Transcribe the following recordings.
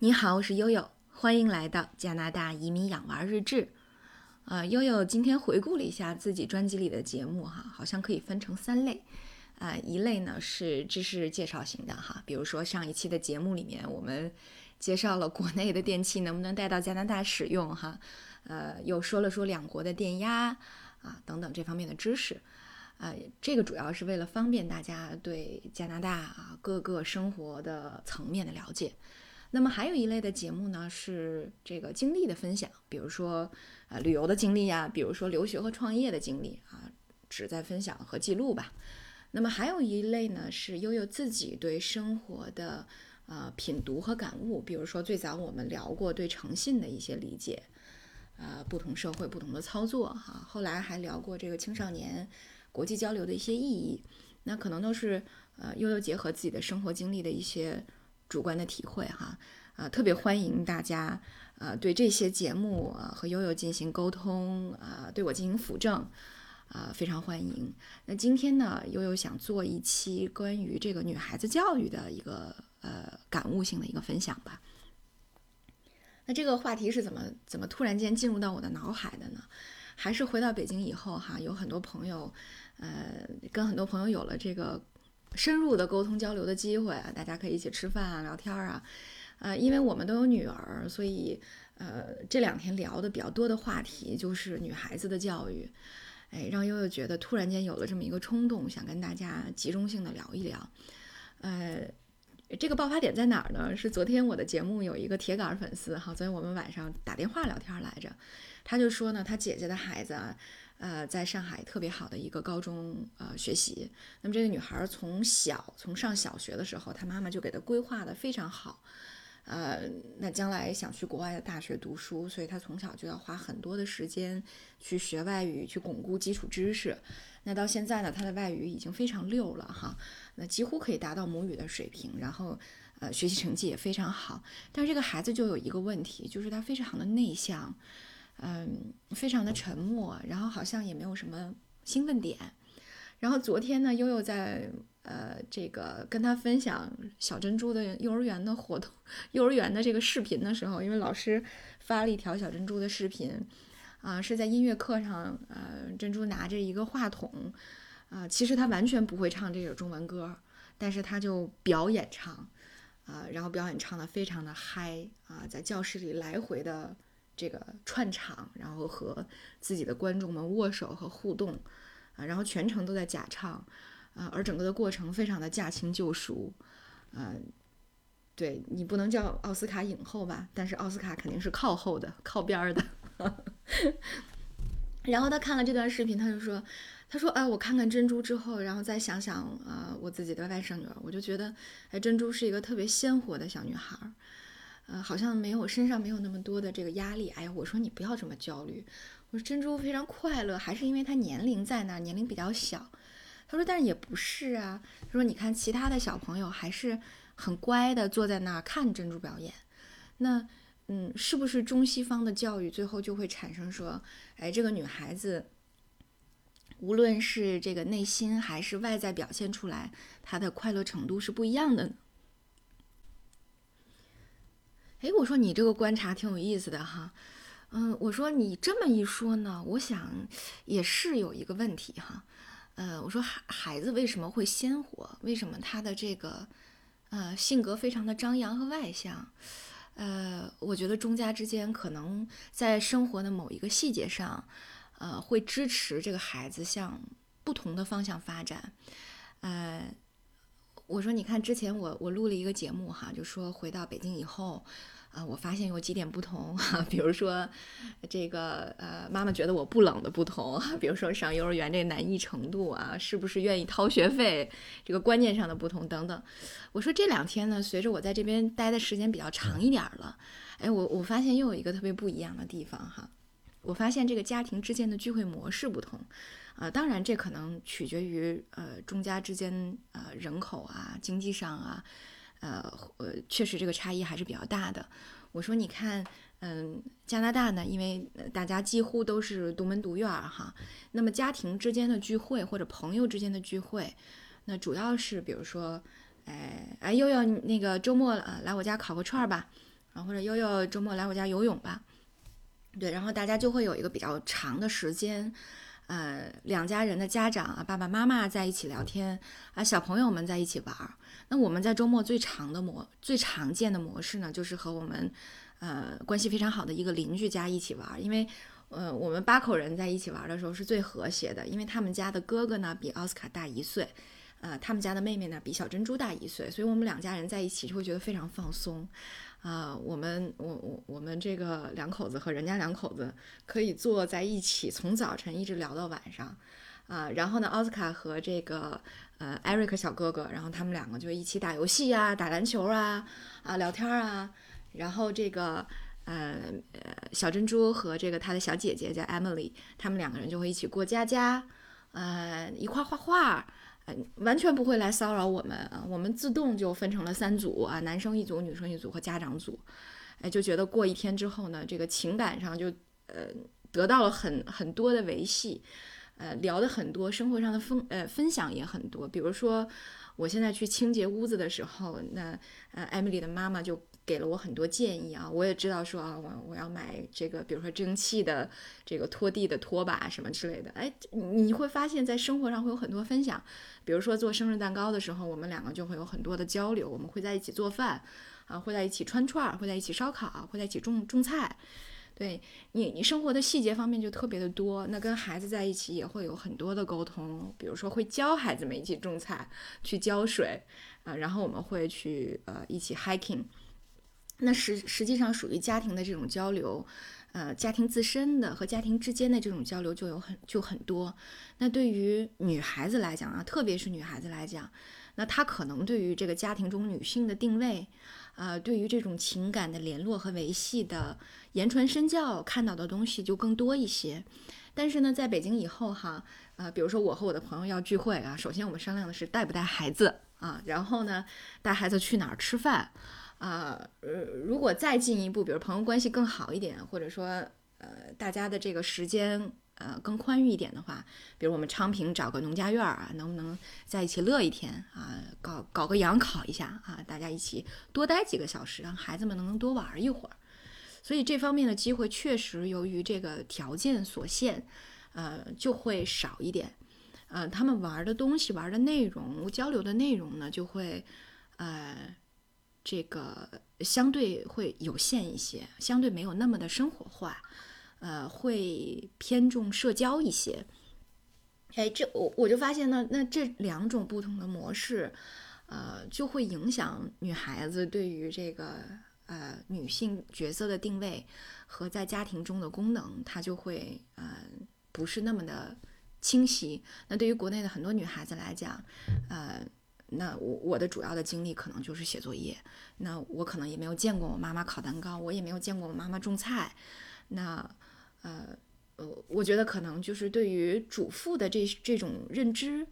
你好，我是悠悠，欢迎来到加拿大移民养娃日志。呃，悠悠今天回顾了一下自己专辑里的节目，哈，好像可以分成三类。啊，一类呢是知识介绍型的，哈，比如说上一期的节目里面，我们介绍了国内的电器能不能带到加拿大使用，哈，呃，又说了说两国的电压啊等等这方面的知识。啊，这个主要是为了方便大家对加拿大啊各个生活的层面的了解。那么还有一类的节目呢，是这个经历的分享，比如说呃旅游的经历呀，比如说留学和创业的经历啊，旨在分享和记录吧。那么还有一类呢，是悠悠自己对生活的呃品读和感悟，比如说最早我们聊过对诚信的一些理解，呃不同社会不同的操作哈，后来还聊过这个青少年国际交流的一些意义，那可能都是呃悠悠结合自己的生活经历的一些。主观的体会哈，啊，特别欢迎大家，呃，对这些节目啊和悠悠进行沟通啊，对我进行辅正，啊，非常欢迎。那今天呢，悠悠想做一期关于这个女孩子教育的一个呃感悟性的一个分享吧。那这个话题是怎么怎么突然间进入到我的脑海的呢？还是回到北京以后哈，有很多朋友，呃，跟很多朋友有了这个。深入的沟通交流的机会啊，大家可以一起吃饭啊、聊天啊，呃，因为我们都有女儿，所以呃这两天聊的比较多的话题就是女孩子的教育，哎，让悠悠觉得突然间有了这么一个冲动，想跟大家集中性的聊一聊。呃，这个爆发点在哪儿呢？是昨天我的节目有一个铁杆粉丝哈，昨天我们晚上打电话聊天来着，他就说呢，他姐姐的孩子。啊。呃，在上海特别好的一个高中呃学习，那么这个女孩从小从上小学的时候，她妈妈就给她规划的非常好，呃，那将来想去国外的大学读书，所以她从小就要花很多的时间去学外语，去巩固基础知识。那到现在呢，她的外语已经非常溜了哈，那几乎可以达到母语的水平，然后呃学习成绩也非常好。但是这个孩子就有一个问题，就是他非常的内向。嗯，非常的沉默，然后好像也没有什么兴奋点。然后昨天呢，悠悠在呃这个跟他分享小珍珠的幼儿园的活动，幼儿园的这个视频的时候，因为老师发了一条小珍珠的视频，啊，是在音乐课上，呃，珍珠拿着一个话筒，啊，其实他完全不会唱这首中文歌，但是他就表演唱，啊，然后表演唱的非常的嗨，啊，在教室里来回的。这个串场，然后和自己的观众们握手和互动，啊，然后全程都在假唱，啊，而整个的过程非常的驾轻就熟，啊，对你不能叫奥斯卡影后吧，但是奥斯卡肯定是靠后的，靠边儿的。然后他看了这段视频，他就说，他说，哎，我看看珍珠之后，然后再想想啊，我自己的外甥女儿，我就觉得，哎，珍珠是一个特别鲜活的小女孩。呃，好像没有身上没有那么多的这个压力。哎呀，我说你不要这么焦虑。我说珍珠非常快乐，还是因为她年龄在那儿，年龄比较小。他说，但是也不是啊。他说，你看其他的小朋友还是很乖的，坐在那儿看珍珠表演。那，嗯，是不是中西方的教育最后就会产生说，哎，这个女孩子，无论是这个内心还是外在表现出来，她的快乐程度是不一样的呢？哎，我说你这个观察挺有意思的哈，嗯，我说你这么一说呢，我想也是有一个问题哈，呃，我说孩孩子为什么会鲜活？为什么他的这个呃性格非常的张扬和外向？呃，我觉得中家之间可能在生活的某一个细节上，呃，会支持这个孩子向不同的方向发展，呃。我说，你看，之前我我录了一个节目哈，就说回到北京以后，啊，我发现有几点不同哈，比如说这个呃，妈妈觉得我不冷的不同，比如说上幼儿园这个难易程度啊，是不是愿意掏学费，这个观念上的不同等等。我说这两天呢，随着我在这边待的时间比较长一点了，哎，我我发现又有一个特别不一样的地方哈，我发现这个家庭之间的聚会模式不同。啊，当然，这可能取决于呃中家之间呃人口啊、经济上啊，呃呃，确实这个差异还是比较大的。我说，你看，嗯，加拿大呢，因为大家几乎都是独门独院儿哈，那么家庭之间的聚会或者朋友之间的聚会，那主要是比如说，哎哎，悠悠那个周末啊来我家烤个串儿吧。啊，或者悠悠周末来我家游泳吧。对，然后大家就会有一个比较长的时间，呃，两家人的家长啊，爸爸妈妈在一起聊天啊，小朋友们在一起玩儿。那我们在周末最长的模、最常见的模式呢，就是和我们呃关系非常好的一个邻居家一起玩儿，因为呃我们八口人在一起玩儿的时候是最和谐的，因为他们家的哥哥呢比奥斯卡大一岁，呃，他们家的妹妹呢比小珍珠大一岁，所以我们两家人在一起就会觉得非常放松。啊，我们我我我们这个两口子和人家两口子可以坐在一起，从早晨一直聊到晚上，啊，然后呢，奥斯卡和这个呃艾瑞克小哥哥，然后他们两个就一起打游戏呀，打篮球啊，啊聊天啊，然后这个呃呃小珍珠和这个她的小姐姐叫 Emily，他们两个人就会一起过家家，呃一块画画。完全不会来骚扰我们啊！我们自动就分成了三组啊，男生一组，女生一组和家长组。哎，就觉得过一天之后呢，这个情感上就呃得到了很很多的维系，呃聊的很多，生活上的分呃分享也很多。比如说，我现在去清洁屋子的时候，那呃艾米丽的妈妈就。给了我很多建议啊，我也知道说啊，我我要买这个，比如说蒸汽的这个拖地的拖把什么之类的。哎，你会发现在生活上会有很多分享，比如说做生日蛋糕的时候，我们两个就会有很多的交流，我们会在一起做饭啊，会在一起串串儿，会在一起烧烤，会在一起种种菜。对你，你生活的细节方面就特别的多。那跟孩子在一起也会有很多的沟通，比如说会教孩子们一起种菜，去浇水啊，然后我们会去呃一起 hiking。那实实际上属于家庭的这种交流，呃，家庭自身的和家庭之间的这种交流就有很就很多。那对于女孩子来讲啊，特别是女孩子来讲，那她可能对于这个家庭中女性的定位，呃，对于这种情感的联络和维系的言传身教看到的东西就更多一些。但是呢，在北京以后哈，呃，比如说我和我的朋友要聚会啊，首先我们商量的是带不带孩子啊，然后呢，带孩子去哪儿吃饭。啊，呃，如果再进一步，比如朋友关系更好一点，或者说，呃，大家的这个时间，呃，更宽裕一点的话，比如我们昌平找个农家院儿啊，能不能在一起乐一天啊？搞搞个羊烤一下啊，大家一起多待几个小时，让孩子们能多玩一会儿。所以这方面的机会确实由于这个条件所限，呃，就会少一点。呃，他们玩的东西、玩的内容、交流的内容呢，就会，呃。这个相对会有限一些，相对没有那么的生活化，呃，会偏重社交一些。哎，这我我就发现呢，那这两种不同的模式，呃，就会影响女孩子对于这个呃女性角色的定位和在家庭中的功能，它就会呃不是那么的清晰。那对于国内的很多女孩子来讲，呃。那我我的主要的经历可能就是写作业，那我可能也没有见过我妈妈烤蛋糕，我也没有见过我妈妈种菜，那呃呃，我觉得可能就是对于主妇的这这种认知，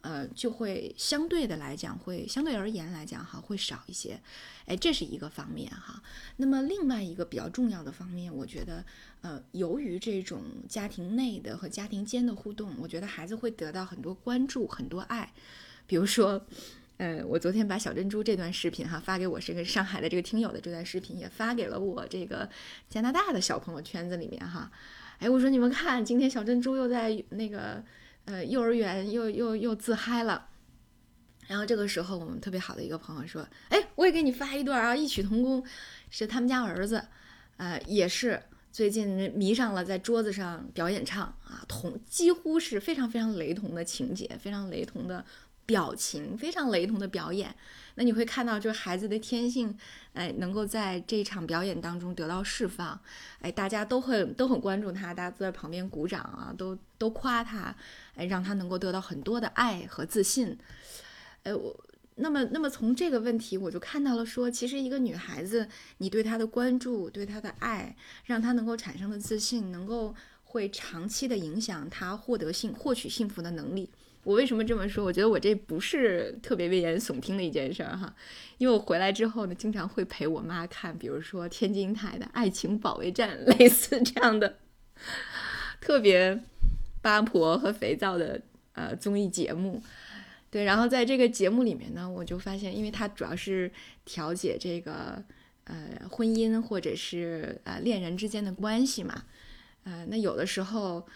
呃，就会相对的来讲，会相对而言来讲哈，会少一些，哎，这是一个方面哈。那么另外一个比较重要的方面，我觉得，呃，由于这种家庭内的和家庭间的互动，我觉得孩子会得到很多关注，很多爱。比如说，呃，我昨天把小珍珠这段视频哈发给我这个上海的这个听友的这段视频也发给了我这个加拿大的小朋友圈子里面哈，哎，我说你们看，今天小珍珠又在那个呃幼儿园又又又自嗨了，然后这个时候我们特别好的一个朋友说，哎，我也给你发一段啊，异曲同工，是他们家儿子，呃，也是最近迷上了在桌子上表演唱啊，同几乎是非常非常雷同的情节，非常雷同的。表情非常雷同的表演，那你会看到，就是孩子的天性，哎，能够在这场表演当中得到释放，哎，大家都很都很关注他，大家都在旁边鼓掌啊，都都夸他，哎，让他能够得到很多的爱和自信，哎，我那么那么从这个问题，我就看到了说，其实一个女孩子，你对她的关注，对她的爱，让她能够产生的自信，能够会长期的影响她获得幸获取幸福的能力。我为什么这么说？我觉得我这不是特别危言耸听的一件事儿哈，因为我回来之后呢，经常会陪我妈看，比如说天津台的《爱情保卫战》类似这样的特别八婆和肥皂的呃综艺节目。对，然后在这个节目里面呢，我就发现，因为它主要是调解这个呃婚姻或者是呃恋人之间的关系嘛，呃，那有的时候，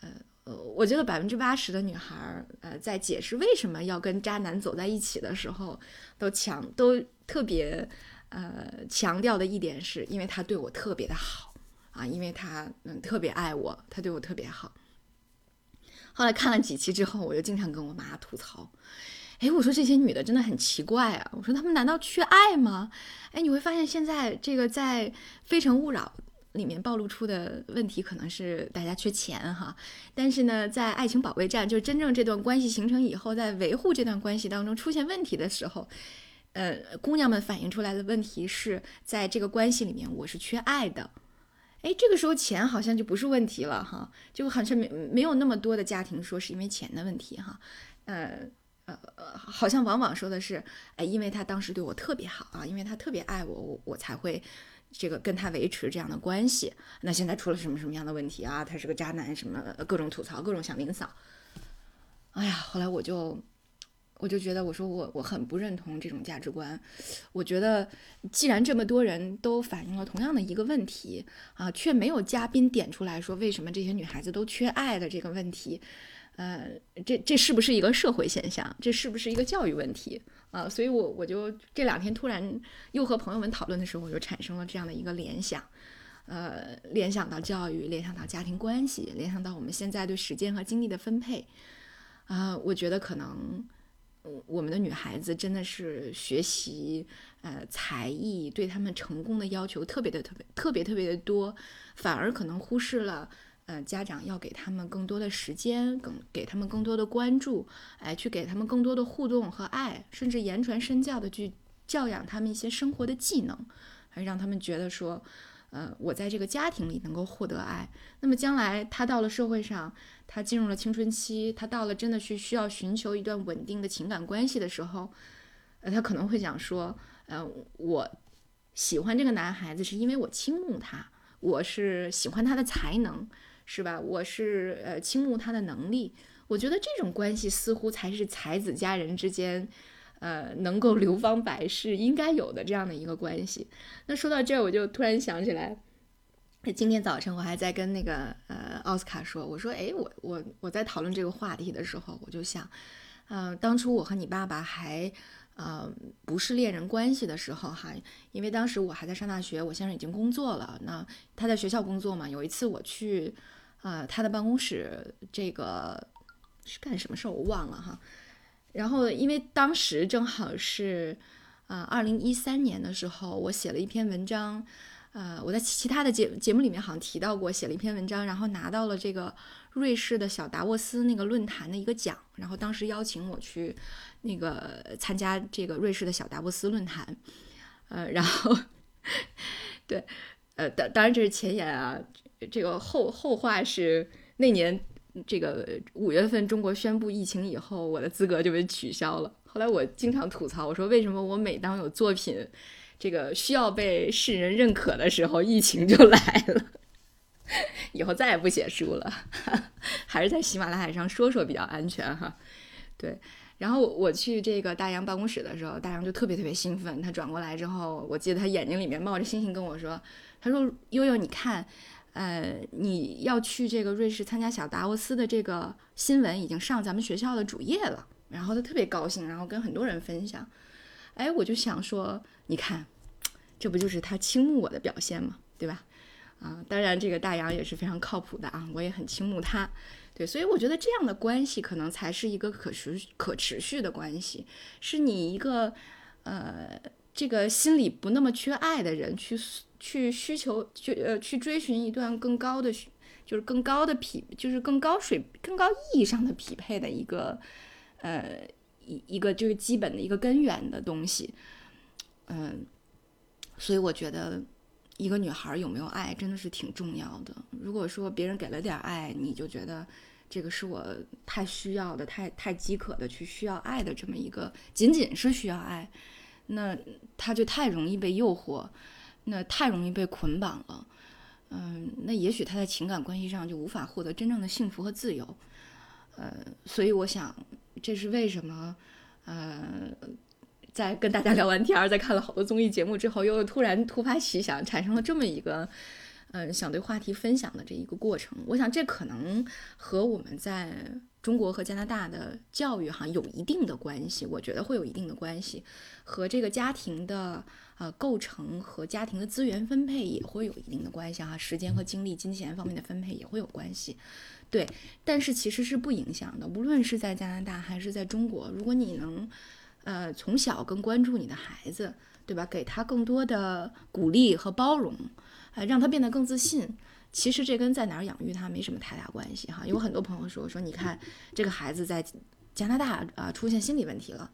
呃呃，我觉得百分之八十的女孩儿，呃，在解释为什么要跟渣男走在一起的时候，都强都特别呃强调的一点是，因为他对我特别的好啊，因为他嗯特别爱我，他对我特别好。后来看了几期之后，我就经常跟我妈吐槽。哎，我说这些女的真的很奇怪啊！我说她们难道缺爱吗？哎，你会发现现在这个在《非诚勿扰》里面暴露出的问题，可能是大家缺钱哈。但是呢，在《爱情保卫战》就是真正这段关系形成以后，在维护这段关系当中出现问题的时候，呃，姑娘们反映出来的问题是在这个关系里面我是缺爱的。哎，这个时候钱好像就不是问题了哈，就好像没没有那么多的家庭说是因为钱的问题哈，呃。呃，好像往往说的是，哎，因为他当时对我特别好啊，因为他特别爱我，我我才会这个跟他维持这样的关系。那现在出了什么什么样的问题啊？他是个渣男，什么各种吐槽，各种想领扫。哎呀，后来我就我就觉得，我说我我很不认同这种价值观。我觉得既然这么多人都反映了同样的一个问题啊，却没有嘉宾点出来说为什么这些女孩子都缺爱的这个问题。呃，这这是不是一个社会现象？这是不是一个教育问题啊？所以，我我就这两天突然又和朋友们讨论的时候，我就产生了这样的一个联想，呃，联想到教育，联想到家庭关系，联想到我们现在对时间和精力的分配，啊，我觉得可能我们的女孩子真的是学习呃才艺，对他们成功的要求特别的特别特别特别的多，反而可能忽视了。嗯，家长要给他们更多的时间，更给他们更多的关注，哎，去给他们更多的互动和爱，甚至言传身教的去教养他们一些生活的技能，还让他们觉得说，呃，我在这个家庭里能够获得爱。那么将来他到了社会上，他进入了青春期，他到了真的去需要寻求一段稳定的情感关系的时候，呃，他可能会想说，呃，我喜欢这个男孩子是因为我倾慕他，我是喜欢他的才能。是吧？我是呃倾慕他的能力，我觉得这种关系似乎才是才子佳人之间，呃，能够流芳百世应该有的这样的一个关系。那说到这儿，我就突然想起来，今天早晨我还在跟那个呃奥斯卡说，我说，哎，我我我在讨论这个话题的时候，我就想，嗯，当初我和你爸爸还呃不是恋人关系的时候哈，因为当时我还在上大学，我先生已经工作了，那他在学校工作嘛，有一次我去。啊，他的办公室这个是干什么事儿我忘了哈。然后因为当时正好是啊，二零一三年的时候，我写了一篇文章，呃，我在其他的节节目里面好像提到过，写了一篇文章，然后拿到了这个瑞士的小达沃斯那个论坛的一个奖，然后当时邀请我去那个参加这个瑞士的小达沃斯论坛，呃，然后 对，呃，当当然这是前言啊。这个后后话是那年这个五月份，中国宣布疫情以后，我的资格就被取消了。后来我经常吐槽，我说为什么我每当有作品这个需要被世人认可的时候，疫情就来了。以后再也不写书了，还是在喜马拉雅上说说比较安全哈。对，然后我去这个大洋办公室的时候，大洋就特别特别兴奋。他转过来之后，我记得他眼睛里面冒着星星跟我说：“他说悠悠，你看。”呃，你要去这个瑞士参加小达沃斯的这个新闻已经上咱们学校的主页了，然后他特别高兴，然后跟很多人分享。哎，我就想说，你看，这不就是他倾慕我的表现吗？对吧？啊，当然这个大洋也是非常靠谱的啊，我也很倾慕他。对，所以我觉得这样的关系可能才是一个可持可持续的关系，是你一个呃这个心里不那么缺爱的人去。去需求，去呃，去追寻一段更高的，就是更高的匹，就是更高水、更高意义上的匹配的一个，呃，一一个就是基本的一个根源的东西，嗯，所以我觉得一个女孩有没有爱真的是挺重要的。如果说别人给了点爱，你就觉得这个是我太需要的、太太饥渴的去需要爱的这么一个，仅仅是需要爱，那他就太容易被诱惑。那太容易被捆绑了，嗯，那也许他在情感关系上就无法获得真正的幸福和自由，呃，所以我想，这是为什么，呃，在跟大家聊完天儿，在看了好多综艺节目之后，又突然突发奇想，产生了这么一个，嗯，想对话题分享的这一个过程。我想这可能和我们在中国和加拿大的教育哈有一定的关系，我觉得会有一定的关系，和这个家庭的呃构成和家庭的资源分配也会有一定的关系哈，时间和精力、金钱方面的分配也会有关系。对，但是其实是不影响的。无论是在加拿大还是在中国，如果你能，呃，从小更关注你的孩子，对吧？给他更多的鼓励和包容，呃，让他变得更自信。其实这跟在哪儿养育他没什么太大关系哈。有很多朋友说说，你看这个孩子在加拿大啊出现心理问题了，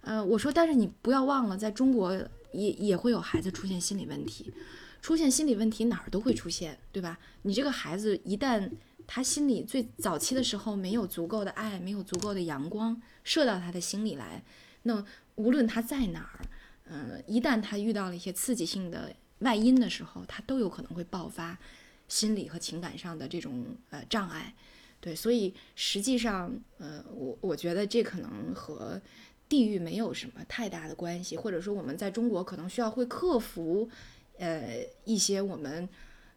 呃，我说，但是你不要忘了，在中国也也会有孩子出现心理问题，出现心理问题哪儿都会出现，对吧？你这个孩子一旦他心里最早期的时候没有足够的爱，没有足够的阳光射到他的心里来，那无论他在哪儿，嗯，一旦他遇到了一些刺激性的外因的时候，他都有可能会爆发心理和情感上的这种呃障碍。对，所以实际上，呃，我我觉得这可能和地域没有什么太大的关系，或者说我们在中国可能需要会克服呃一些我们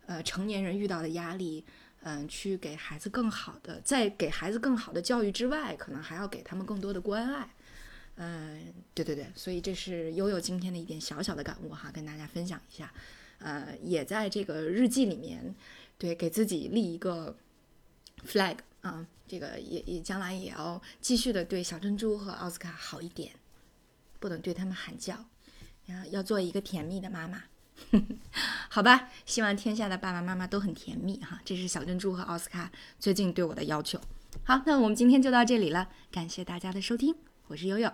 呃成年人遇到的压力。嗯，去给孩子更好的，在给孩子更好的教育之外，可能还要给他们更多的关爱。嗯，对对对，所以这是悠悠今天的一点小小的感悟哈，跟大家分享一下。呃，也在这个日记里面，对，给自己立一个 flag 啊，这个也也将来也要继续的对小珍珠和奥斯卡好一点，不能对他们喊叫，要要做一个甜蜜的妈妈。好吧，希望天下的爸爸妈妈都很甜蜜哈，这是小珍珠和奥斯卡最近对我的要求。好，那我们今天就到这里了，感谢大家的收听，我是悠悠。